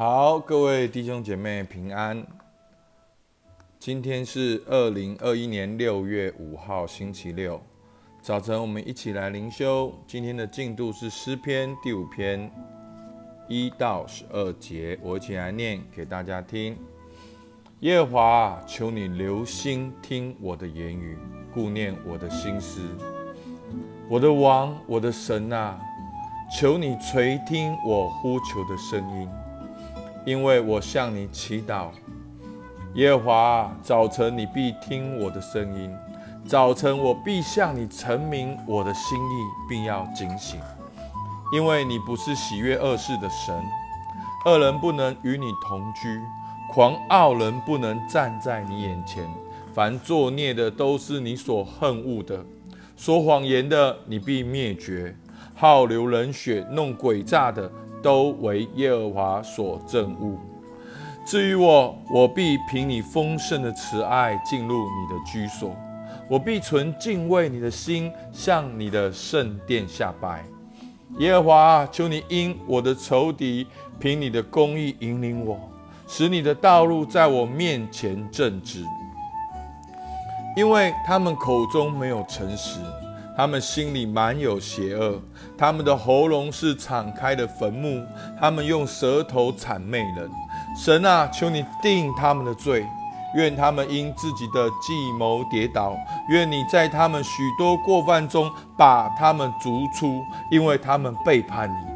好，各位弟兄姐妹平安。今天是二零二一年六月五号，星期六早晨，我们一起来灵修。今天的进度是诗篇第五篇一到十二节，我一起来念给大家听。夜华，求你留心听我的言语，顾念我的心思。我的王，我的神啊，求你垂听我呼求的声音，因为我向你祈祷。耶华，早晨你必听我的声音，早晨我必向你陈明我的心意，并要警醒，因为你不是喜悦恶事的神，恶人不能与你同居。狂傲人不能站在你眼前，凡作孽的都是你所恨恶的，说谎言的你必灭绝，好流人血、弄诡诈的都为耶和华所憎恶。至于我，我必凭你丰盛的慈爱进入你的居所，我必存敬畏你的心，向你的圣殿下拜。耶和华，求你因我的仇敌，凭你的公义引领我。使你的道路在我面前正直，因为他们口中没有诚实，他们心里满有邪恶，他们的喉咙是敞开的坟墓，他们用舌头谄媚人。神啊，求你定他们的罪，愿他们因自己的计谋跌倒，愿你在他们许多过犯中把他们逐出，因为他们背叛你。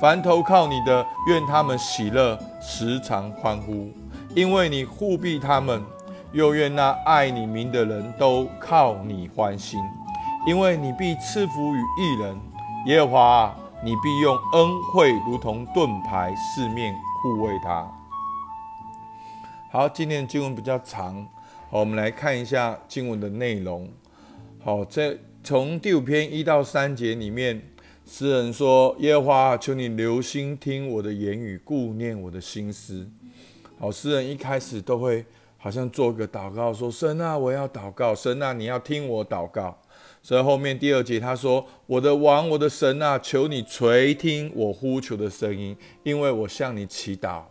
凡投靠你的，愿他们喜乐，时常欢呼，因为你护庇他们；又愿那爱你名的人都靠你欢心，因为你必赐福于一人。耶和华，你必用恩惠如同盾牌，四面护卫他。好，今天的经文比较长，好，我们来看一下经文的内容。好，在从第五篇一到三节里面。诗人说：“耶和华，求你留心听我的言语，顾念我的心思。”好，诗人一开始都会好像做个祷告，说：“神啊，我要祷告，神啊，你要听我祷告。”所以后面第二节他说：“我的王，我的神啊，求你垂听我呼求的声音，因为我向你祈祷。”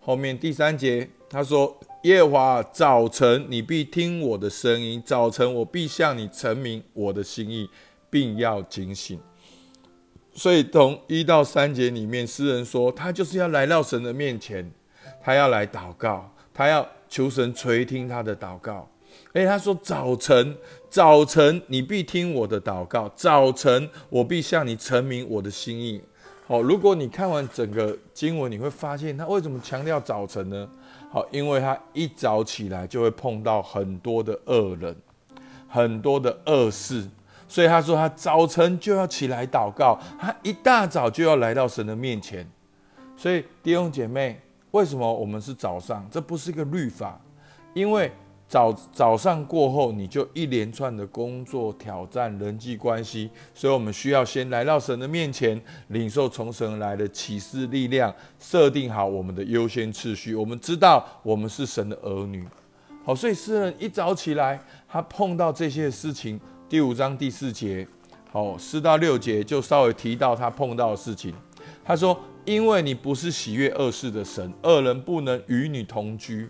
后面第三节他说：“夜华，早晨你必听我的声音，早晨我必向你陈明我的心意，并要警醒。”所以从一到三节里面，诗人说他就是要来到神的面前，他要来祷告，他要求神垂听他的祷告。哎，他说早晨，早晨你必听我的祷告，早晨我必向你陈明我的心意。好，如果你看完整个经文，你会发现他为什么强调早晨呢？好，因为他一早起来就会碰到很多的恶人，很多的恶事。所以他说，他早晨就要起来祷告，他一大早就要来到神的面前。所以弟兄姐妹，为什么我们是早上？这不是一个律法，因为早早上过后，你就一连串的工作、挑战、人际关系，所以我们需要先来到神的面前，领受从神来的启示力量，设定好我们的优先次序。我们知道我们是神的儿女。好，所以诗人一早起来，他碰到这些事情。第五章第四节，好，四到六节就稍微提到他碰到的事情。他说：“因为你不是喜悦恶事的神，恶人不能与你同居。”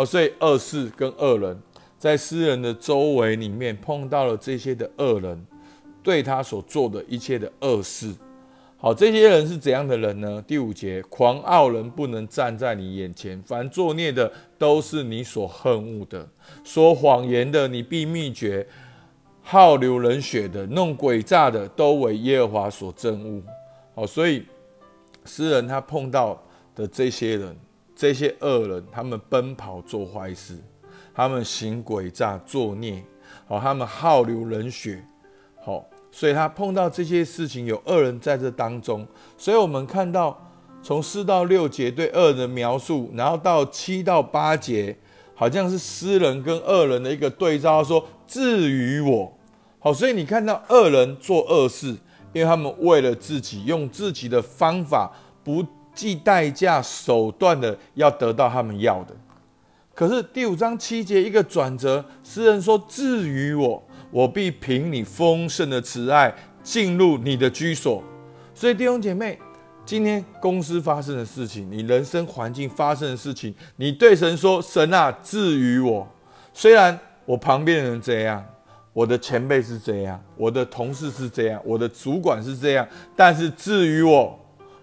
好，所以恶事跟恶人，在诗人的周围里面碰到了这些的恶人，对他所做的一切的恶事。好，这些人是怎样的人呢？第五节，狂傲人不能站在你眼前，凡作孽的都是你所恨恶的，说谎言的你必灭绝。好流人血的、弄诡诈的，都为耶和华所憎恶。好，所以诗人他碰到的这些人、这些恶人，他们奔跑做坏事，他们行诡诈作孽，好，他们好流人血。好，所以他碰到这些事情，有恶人在这当中。所以我们看到从四到六节对恶人的描述，然后到七到八节，好像是诗人跟恶人的一个对照，说至于我。好，所以你看到恶人做恶事，因为他们为了自己，用自己的方法，不计代价手段的要得到他们要的。可是第五章七节一个转折，诗人说：“至于我，我必凭你丰盛的慈爱进入你的居所。”所以弟兄姐妹，今天公司发生的事情，你人生环境发生的事情，你对神说：“神啊，至于我，虽然我旁边的人这样，我的前辈是这样，我的同事是这样，我的主管是这样，但是至于我，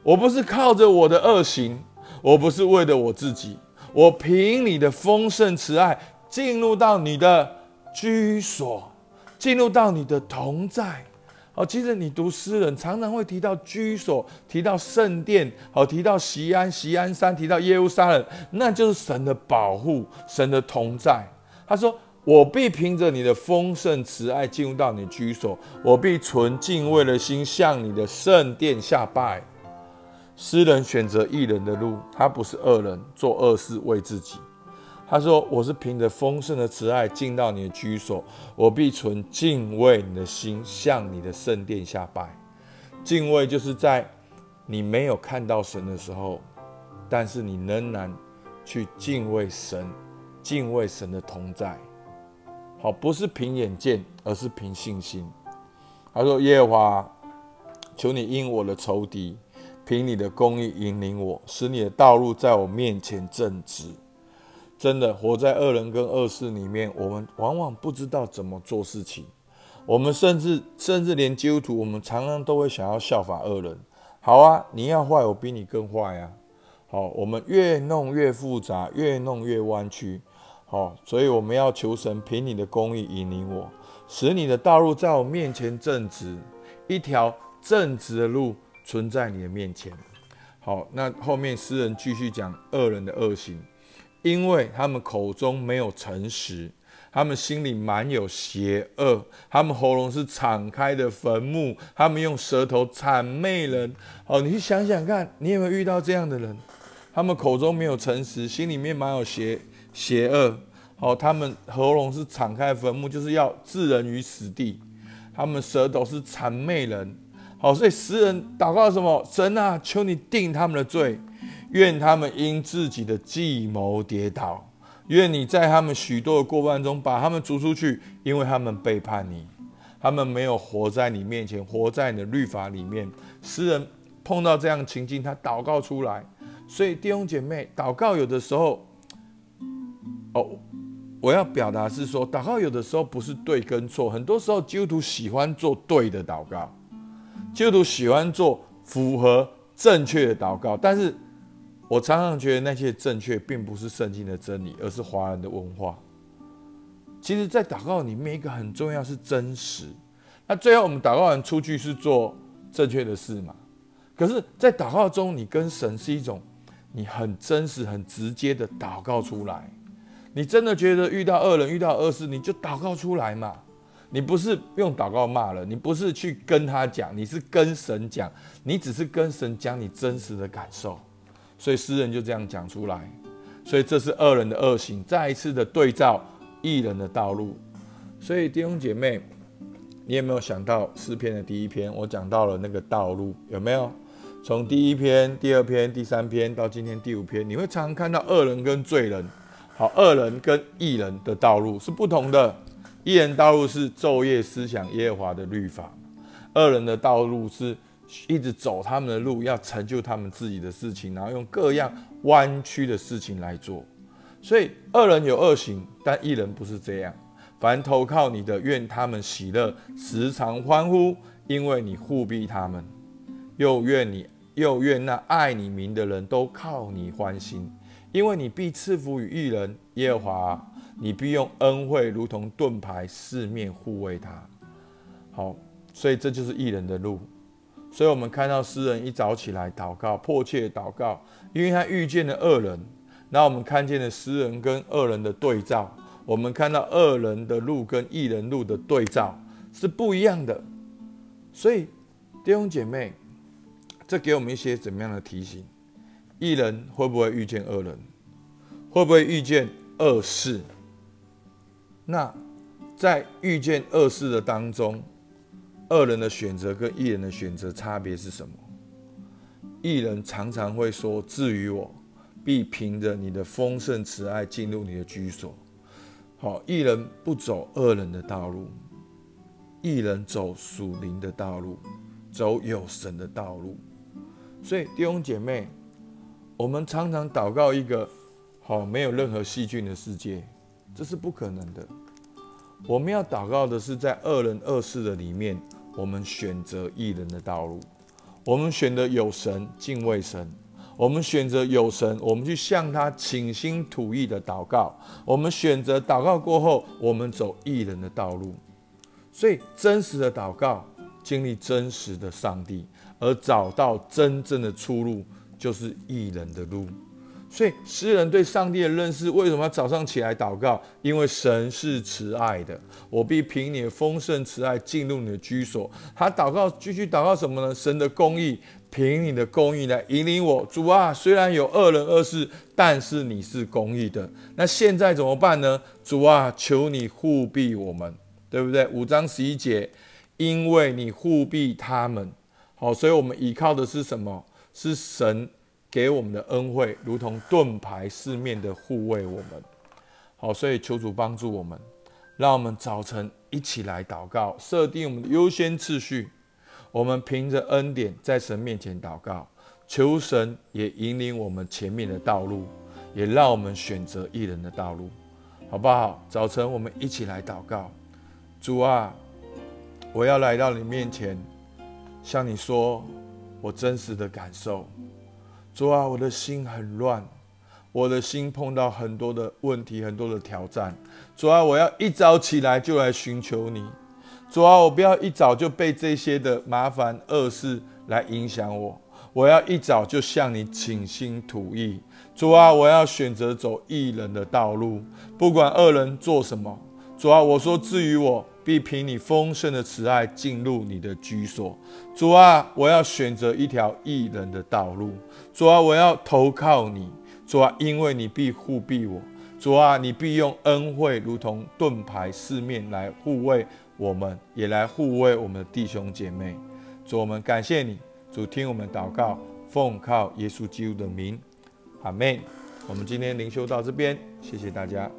我不是靠着我的恶行，我不是为了我自己，我凭你的丰盛慈爱进入到你的居所，进入到你的同在。”哦，其实你读诗人常常会提到居所，提到圣殿，好，提到西安、西安山，提到耶路撒冷，那就是神的保护，神的同在。他说：“我必凭着你的丰盛慈爱进入到你居所，我必存敬畏的心向你的圣殿下拜。”诗人选择一人的路，他不是恶人，做恶事为自己。他说：“我是凭着丰盛的慈爱进到你的居所，我必存敬畏你的心，向你的圣殿下拜。敬畏就是在你没有看到神的时候，但是你仍然去敬畏神，敬畏神的同在。好，不是凭眼见，而是凭信心。”他说：“耶和华，求你因我的仇敌，凭你的公义引领我，使你的道路在我面前正直。”真的活在恶人跟恶事里面，我们往往不知道怎么做事情。我们甚至甚至连基督徒，我们常常都会想要效法恶人。好啊，你要坏，我比你更坏啊。好，我们越弄越复杂，越弄越弯曲。好，所以我们要求神凭你的公义引领我，使你的道路在我面前正直，一条正直的路存在你的面前。好，那后面诗人继续讲恶人的恶行。因为他们口中没有诚实，他们心里满有邪恶，他们喉咙是敞开的坟墓，他们用舌头谄媚人。哦，你去想想看，你有没有遇到这样的人？他们口中没有诚实，心里面满有邪邪恶。哦，他们喉咙是敞开坟墓，就是要置人于死地。他们舌头是谄媚人。好，所以诗人祷告什么？神啊，求你定他们的罪。愿他们因自己的计谋跌倒，愿你在他们许多的过半中把他们逐出去，因为他们背叛你，他们没有活在你面前，活在你的律法里面。诗人碰到这样情境，他祷告出来。所以弟兄姐妹，祷告有的时候，哦，我要表达是说，祷告有的时候不是对跟错，很多时候基督徒喜欢做对的祷告，基督徒喜欢做符合正确的祷告，但是。我常常觉得那些正确并不是圣经的真理，而是华人的文化。其实，在祷告里面，一个很重要是真实。那最后我们祷告完出去是做正确的事嘛？可是，在祷告中，你跟神是一种你很真实、很直接的祷告出来。你真的觉得遇到恶人、遇到恶事，你就祷告出来嘛？你不是用祷告骂了，你不是去跟他讲，你是跟神讲，你只是跟神讲你真实的感受。所以诗人就这样讲出来，所以这是恶人的恶行，再一次的对照异人的道路。所以弟兄姐妹，你有没有想到诗篇的第一篇？我讲到了那个道路，有没有？从第一篇、第二篇、第三篇到今天第五篇，你会常常看到恶人跟罪人。好，恶人跟异人的道路是不同的。义人道路是昼夜思想耶和华的律法，二人的道路是。一直走他们的路，要成就他们自己的事情，然后用各样弯曲的事情来做。所以恶人有恶行，但一人不是这样。凡投靠你的，愿他们喜乐，时常欢呼，因为你护庇他们；又愿你，又愿那爱你名的人都靠你欢心，因为你必赐福于一人。耶和华，你必用恩惠如同盾牌，四面护卫他。好，所以这就是一人的路。所以，我们看到诗人一早起来祷告，迫切祷告，因为他遇见了恶人。那我们看见了诗人跟恶人的对照，我们看到恶人的路跟异人路的对照是不一样的。所以，弟兄姐妹，这给我们一些怎么样的提醒？异人会不会遇见恶人？会不会遇见恶事？那在遇见恶事的当中，恶人的选择跟艺人的选择差别是什么？艺人常常会说：“至于我，必凭着你的丰盛慈爱进入你的居所。”好，艺人不走恶人的道路，艺人走属灵的道路，走有神的道路。所以弟兄姐妹，我们常常祷告一个好没有任何细菌的世界，这是不可能的。我们要祷告的是在恶人恶事的里面，我们选择异人的道路，我们选择有神敬畏神。我们选择有神，我们去向他倾心吐意的祷告。我们选择祷告过后，我们走异人的道路。所以，真实的祷告，经历真实的上帝，而找到真正的出路，就是异人的路。所以，诗人对上帝的认识，为什么要早上起来祷告？因为神是慈爱的，我必凭你的丰盛慈爱进入你的居所。他祷告，继续祷告什么呢？神的公义。凭你的公义来引领我，主啊！虽然有恶人恶事，但是你是公义的。那现在怎么办呢？主啊，求你护庇我们，对不对？五章十一节，因为你护庇他们，好，所以我们依靠的是什么？是神给我们的恩惠，如同盾牌四面的护卫我们。好，所以求主帮助我们，让我们早晨一起来祷告，设定我们的优先次序。我们凭着恩典在神面前祷告，求神也引领我们前面的道路，也让我们选择一人的道路，好不好？早晨我们一起来祷告，主啊，我要来到你面前，向你说我真实的感受。主啊，我的心很乱，我的心碰到很多的问题，很多的挑战。主啊，我要一早起来就来寻求你。主啊，我不要一早就被这些的麻烦恶事来影响我，我要一早就向你倾心吐意。主啊，我要选择走义人的道路，不管恶人做什么。主啊，我说至于我，必凭你丰盛的慈爱进入你的居所。主啊，我要选择一条义人的道路。主啊，我要投靠你。主啊，因为你必护庇我。主啊，你必用恩惠如同盾牌四面来护卫。我们也来护卫我们的弟兄姐妹，主，我们感谢你，主听我们祷告，奉靠耶稣基督的名，阿门。我们今天灵修到这边，谢谢大家。